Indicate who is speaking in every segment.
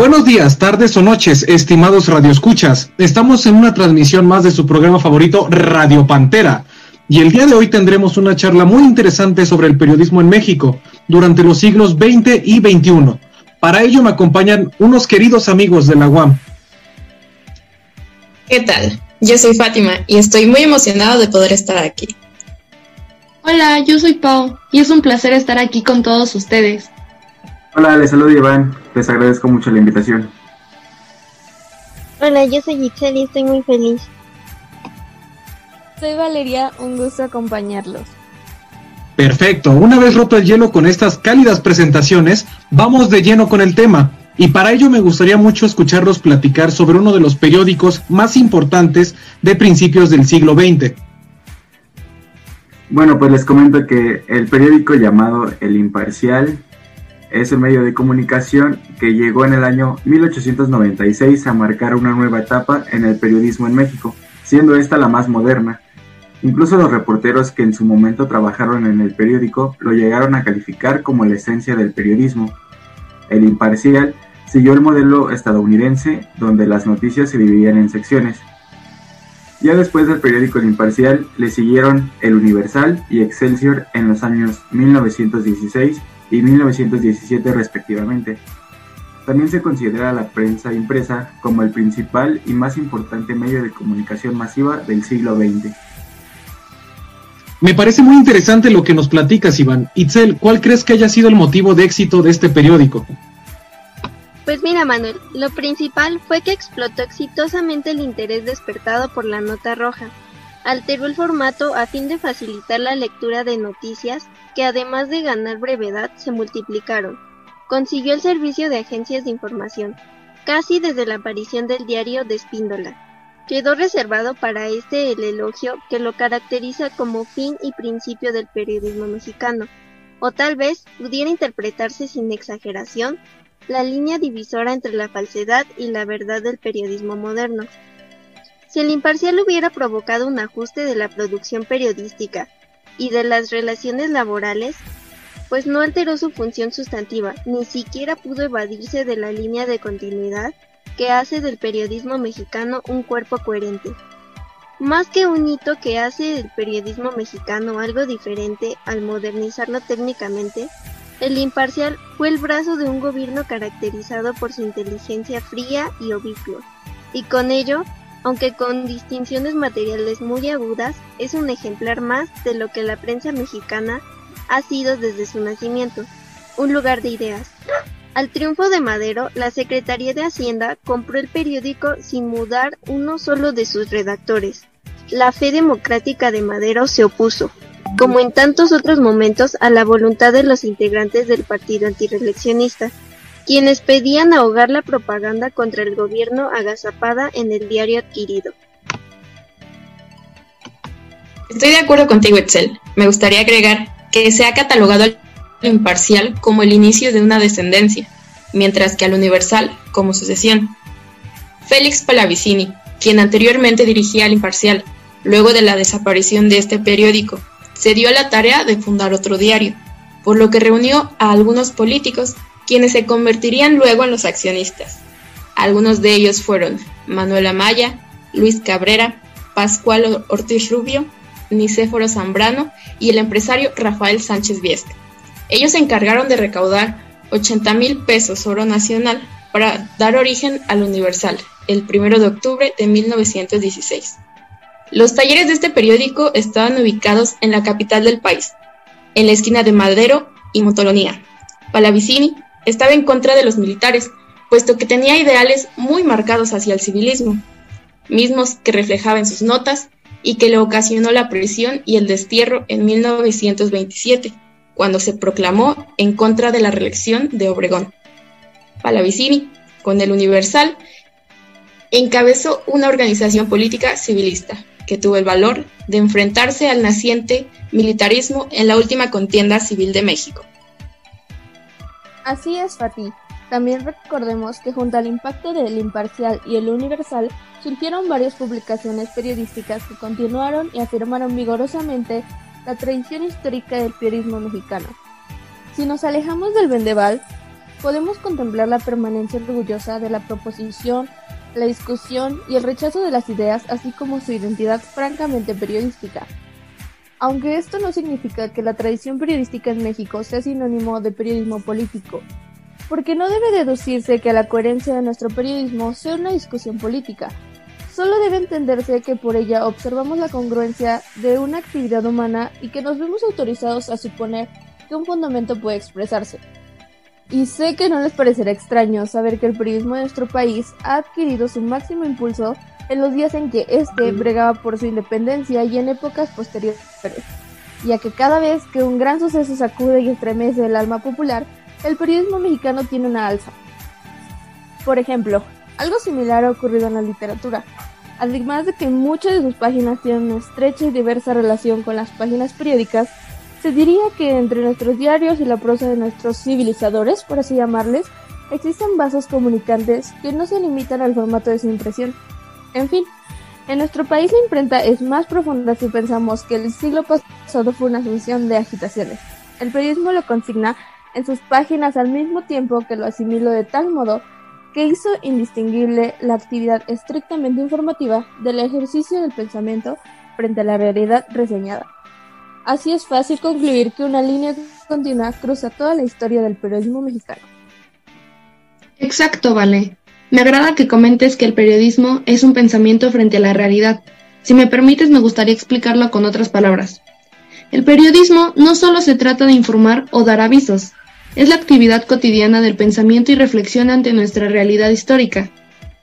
Speaker 1: Buenos días, tardes o noches, estimados radioescuchas. Estamos en una transmisión más de su programa favorito, Radio Pantera. Y el día de hoy tendremos una charla muy interesante sobre el periodismo en México durante los siglos XX y XXI. Para ello me acompañan unos queridos amigos de la UAM.
Speaker 2: ¿Qué tal? Yo soy Fátima y estoy muy emocionado de poder estar aquí.
Speaker 3: Hola, yo soy Pau y es un placer estar aquí con todos ustedes.
Speaker 4: Hola, les saludo Iván, les agradezco mucho la invitación.
Speaker 5: Hola, yo soy Giselle y estoy muy feliz.
Speaker 6: Soy Valeria, un gusto acompañarlos.
Speaker 1: Perfecto, una vez roto el hielo con estas cálidas presentaciones, vamos de lleno con el tema. Y para ello me gustaría mucho escucharlos platicar sobre uno de los periódicos más importantes de principios del siglo XX.
Speaker 4: Bueno, pues les comento que el periódico llamado El Imparcial es un medio de comunicación que llegó en el año 1896 a marcar una nueva etapa en el periodismo en México, siendo esta la más moderna. Incluso los reporteros que en su momento trabajaron en el periódico lo llegaron a calificar como la esencia del periodismo. El Imparcial siguió el modelo estadounidense donde las noticias se dividían en secciones. Ya después del periódico El Imparcial le siguieron El Universal y Excelsior en los años 1916 y 1917 respectivamente. También se considera la prensa impresa como el principal y más importante medio de comunicación masiva del siglo XX.
Speaker 1: Me parece muy interesante lo que nos platicas, Iván. Itzel, ¿cuál crees que haya sido el motivo de éxito de este periódico?
Speaker 5: Pues mira, Manuel, lo principal fue que explotó exitosamente el interés despertado por la nota roja, Alteró el formato a fin de facilitar la lectura de noticias que además de ganar brevedad se multiplicaron. Consiguió el servicio de agencias de información, casi desde la aparición del diario de Espíndola. Quedó reservado para este el elogio que lo caracteriza como fin y principio del periodismo mexicano, o tal vez pudiera interpretarse sin exageración la línea divisora entre la falsedad y la verdad del periodismo moderno. Si el imparcial hubiera provocado un ajuste de la producción periodística y de las relaciones laborales, pues no alteró su función sustantiva, ni siquiera pudo evadirse de la línea de continuidad que hace del periodismo mexicano un cuerpo coherente. Más que un hito que hace del periodismo mexicano algo diferente al modernizarlo técnicamente, el imparcial fue el brazo de un gobierno caracterizado por su inteligencia fría y obicua, y con ello aunque con distinciones materiales muy agudas, es un ejemplar más de lo que la prensa mexicana ha sido desde su nacimiento, un lugar de ideas. Al triunfo de Madero, la Secretaría de Hacienda compró el periódico sin mudar uno solo de sus redactores. La fe democrática de Madero se opuso, como en tantos otros momentos, a la voluntad de los integrantes del partido antireeleccionista quienes pedían ahogar la propaganda contra el gobierno agazapada en el diario adquirido.
Speaker 2: Estoy de acuerdo contigo, Excel. Me gustaría agregar que se ha catalogado al imparcial como el inicio de una descendencia, mientras que al universal como sucesión. Félix Palavicini, quien anteriormente dirigía al imparcial, luego de la desaparición de este periódico, se dio a la tarea de fundar otro diario, por lo que reunió a algunos políticos quienes se convertirían luego en los accionistas. Algunos de ellos fueron Manuel Amaya, Luis Cabrera, Pascual Ortiz Rubio, Nicéforo Zambrano y el empresario Rafael Sánchez Viesca. Ellos se encargaron de recaudar 80 mil pesos oro nacional para dar origen al Universal, el 1 de octubre de 1916. Los talleres de este periódico estaban ubicados en la capital del país, en la esquina de Madero y Motolonía. Palavicini estaba en contra de los militares, puesto que tenía ideales muy marcados hacia el civilismo, mismos que reflejaba en sus notas y que le ocasionó la prisión y el destierro en 1927, cuando se proclamó en contra de la reelección de Obregón. Palavicini, con el Universal, encabezó una organización política civilista que tuvo el valor de enfrentarse al naciente militarismo en la última contienda civil de México.
Speaker 6: Así es, Fati. También recordemos que junto al impacto del Imparcial y el Universal surgieron varias publicaciones periodísticas que continuaron y afirmaron vigorosamente la tradición histórica del periodismo mexicano. Si nos alejamos del vendeval, podemos contemplar la permanencia orgullosa de la proposición, la discusión y el rechazo de las ideas, así como su identidad francamente periodística. Aunque esto no significa que la tradición periodística en México sea sinónimo de periodismo político, porque no debe deducirse que la coherencia de nuestro periodismo sea una discusión política. Solo debe entenderse que por ella observamos la congruencia de una actividad humana y que nos vemos autorizados a suponer que un fundamento puede expresarse. Y sé que no les parecerá extraño saber que el periodismo de nuestro país ha adquirido su máximo impulso en los días en que éste bregaba por su independencia y en épocas posteriores, ya que cada vez que un gran suceso sacude y estremece el alma popular, el periodismo mexicano tiene una alza. Por ejemplo, algo similar ha ocurrido en la literatura. Además de que muchas de sus páginas tienen una estrecha y diversa relación con las páginas periódicas, se diría que entre nuestros diarios y la prosa de nuestros civilizadores, por así llamarles, existen vasos comunicantes que no se limitan al formato de su impresión. En fin, en nuestro país la imprenta es más profunda si pensamos que el siglo pasado fue una asunción de agitaciones. El periodismo lo consigna en sus páginas al mismo tiempo que lo asimiló de tal modo que hizo indistinguible la actividad estrictamente informativa del ejercicio del pensamiento frente a la realidad reseñada. Así es fácil concluir que una línea continua cruza toda la historia del periodismo mexicano.
Speaker 3: Exacto, Vale. Me agrada que comentes que el periodismo es un pensamiento frente a la realidad. Si me permites, me gustaría explicarlo con otras palabras. El periodismo no solo se trata de informar o dar avisos, es la actividad cotidiana del pensamiento y reflexión ante nuestra realidad histórica.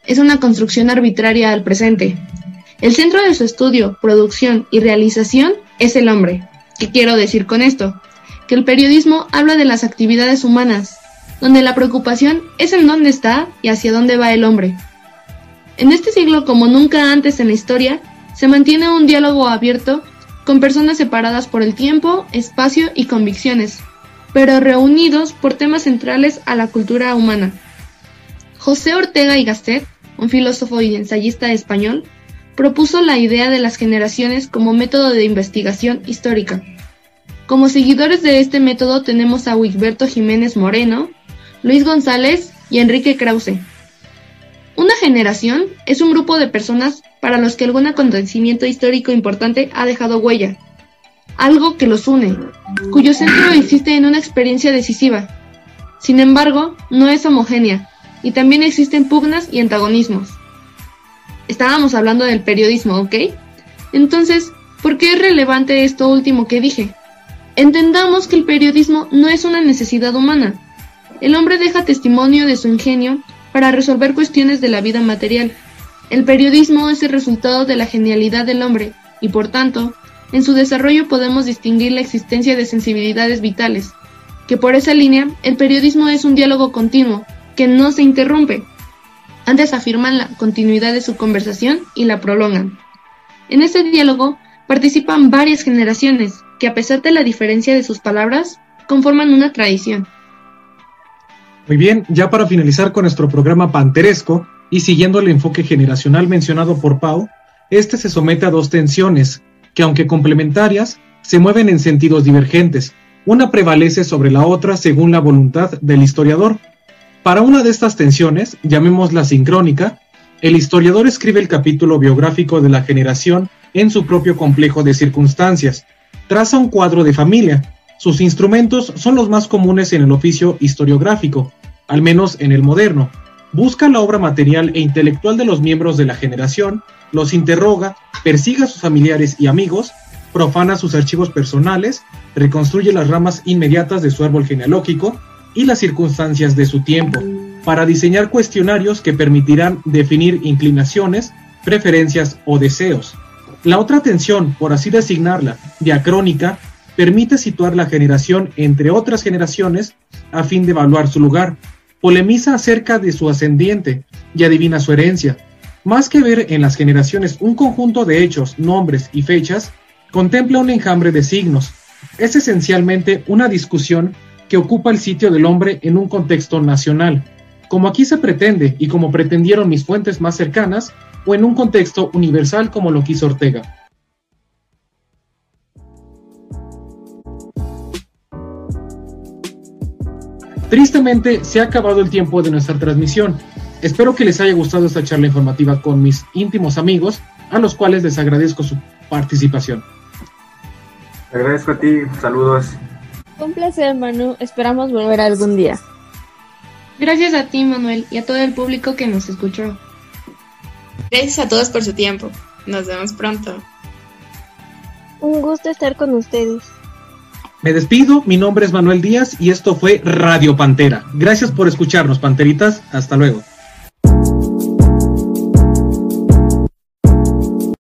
Speaker 3: Es una construcción arbitraria al presente. El centro de su estudio, producción y realización es el hombre. ¿Qué quiero decir con esto? Que el periodismo habla de las actividades humanas, donde la preocupación es en dónde está y hacia dónde va el hombre. En este siglo, como nunca antes en la historia, se mantiene un diálogo abierto con personas separadas por el tiempo, espacio y convicciones, pero reunidos por temas centrales a la cultura humana. José Ortega y Gasset, un filósofo y ensayista español, propuso la idea de las generaciones como método de investigación histórica. Como seguidores de este método tenemos a Wigberto Jiménez Moreno, Luis González y Enrique Krause. Una generación es un grupo de personas para los que algún acontecimiento histórico importante ha dejado huella, algo que los une, cuyo centro existe en una experiencia decisiva. Sin embargo, no es homogénea, y también existen pugnas y antagonismos estábamos hablando del periodismo, ¿ok? Entonces, ¿por qué es relevante esto último que dije? Entendamos que el periodismo no es una necesidad humana. El hombre deja testimonio de su ingenio para resolver cuestiones de la vida material. El periodismo es el resultado de la genialidad del hombre y por tanto, en su desarrollo podemos distinguir la existencia de sensibilidades vitales, que por esa línea el periodismo es un diálogo continuo, que no se interrumpe, antes afirman la continuidad de su conversación y la prolongan. En este diálogo participan varias generaciones que a pesar de la diferencia de sus palabras, conforman una tradición.
Speaker 1: Muy bien, ya para finalizar con nuestro programa panteresco y siguiendo el enfoque generacional mencionado por Pau, este se somete a dos tensiones que aunque complementarias, se mueven en sentidos divergentes. Una prevalece sobre la otra según la voluntad del historiador, para una de estas tensiones, llamémosla sincrónica, el historiador escribe el capítulo biográfico de la generación en su propio complejo de circunstancias. Traza un cuadro de familia. Sus instrumentos son los más comunes en el oficio historiográfico, al menos en el moderno. Busca la obra material e intelectual de los miembros de la generación, los interroga, persigue a sus familiares y amigos, profana sus archivos personales, reconstruye las ramas inmediatas de su árbol genealógico, y las circunstancias de su tiempo, para diseñar cuestionarios que permitirán definir inclinaciones, preferencias o deseos. La otra tensión, por así designarla, diacrónica, permite situar la generación entre otras generaciones a fin de evaluar su lugar, polemiza acerca de su ascendiente y adivina su herencia. Más que ver en las generaciones un conjunto de hechos, nombres y fechas, contempla un enjambre de signos. Es esencialmente una discusión que ocupa el sitio del hombre en un contexto nacional, como aquí se pretende y como pretendieron mis fuentes más cercanas, o en un contexto universal como lo quiso Ortega. Tristemente, se ha acabado el tiempo de nuestra transmisión. Espero que les haya gustado esta charla informativa con mis íntimos amigos, a los cuales les agradezco su participación.
Speaker 4: Te agradezco a ti, saludos.
Speaker 6: Un placer, Manu. Esperamos volver algún día.
Speaker 3: Gracias a ti, Manuel, y a todo el público que nos escuchó.
Speaker 2: Gracias a todos por su tiempo. Nos vemos pronto.
Speaker 5: Un gusto estar con ustedes.
Speaker 1: Me despido, mi nombre es Manuel Díaz y esto fue Radio Pantera. Gracias por escucharnos, Panteritas. Hasta luego.